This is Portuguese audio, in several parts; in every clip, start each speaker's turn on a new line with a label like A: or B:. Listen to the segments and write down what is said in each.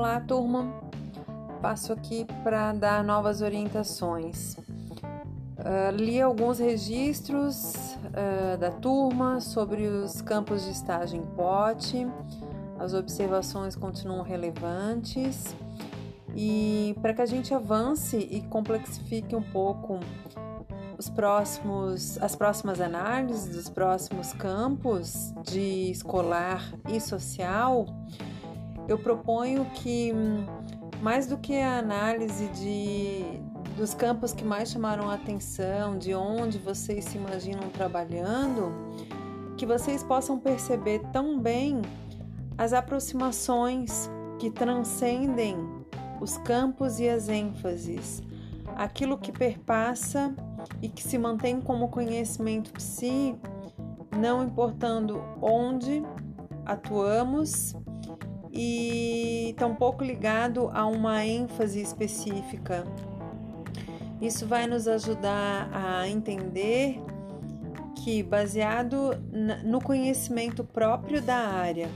A: Olá, turma. Passo aqui para dar novas orientações. Uh, li alguns registros uh, da turma sobre os campos de estágio em pote. As observações continuam relevantes. E para que a gente avance e complexifique um pouco os próximos, as próximas análises dos próximos campos de escolar e social, eu proponho que, mais do que a análise de, dos campos que mais chamaram a atenção, de onde vocês se imaginam trabalhando, que vocês possam perceber também as aproximações que transcendem os campos e as ênfases, aquilo que perpassa e que se mantém como conhecimento psi, não importando onde atuamos e tampouco ligado a uma ênfase específica. Isso vai nos ajudar a entender que, baseado no conhecimento próprio da área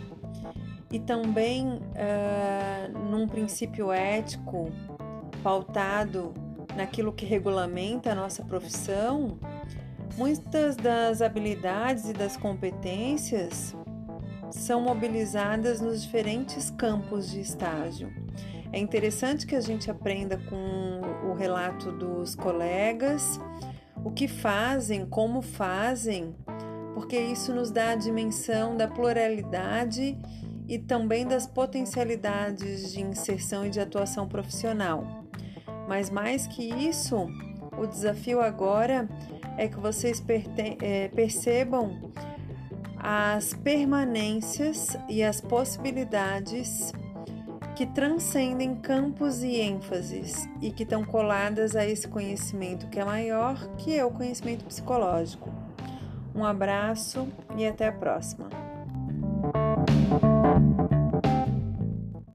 A: e também uh, num princípio ético pautado naquilo que regulamenta a nossa profissão, muitas das habilidades e das competências são mobilizadas nos diferentes campos de estágio. É interessante que a gente aprenda com o relato dos colegas, o que fazem, como fazem, porque isso nos dá a dimensão da pluralidade e também das potencialidades de inserção e de atuação profissional. Mas mais que isso, o desafio agora é que vocês é, percebam as permanências e as possibilidades que transcendem campos e ênfases e que estão coladas a esse conhecimento que é maior que é o conhecimento psicológico. Um abraço e até a próxima.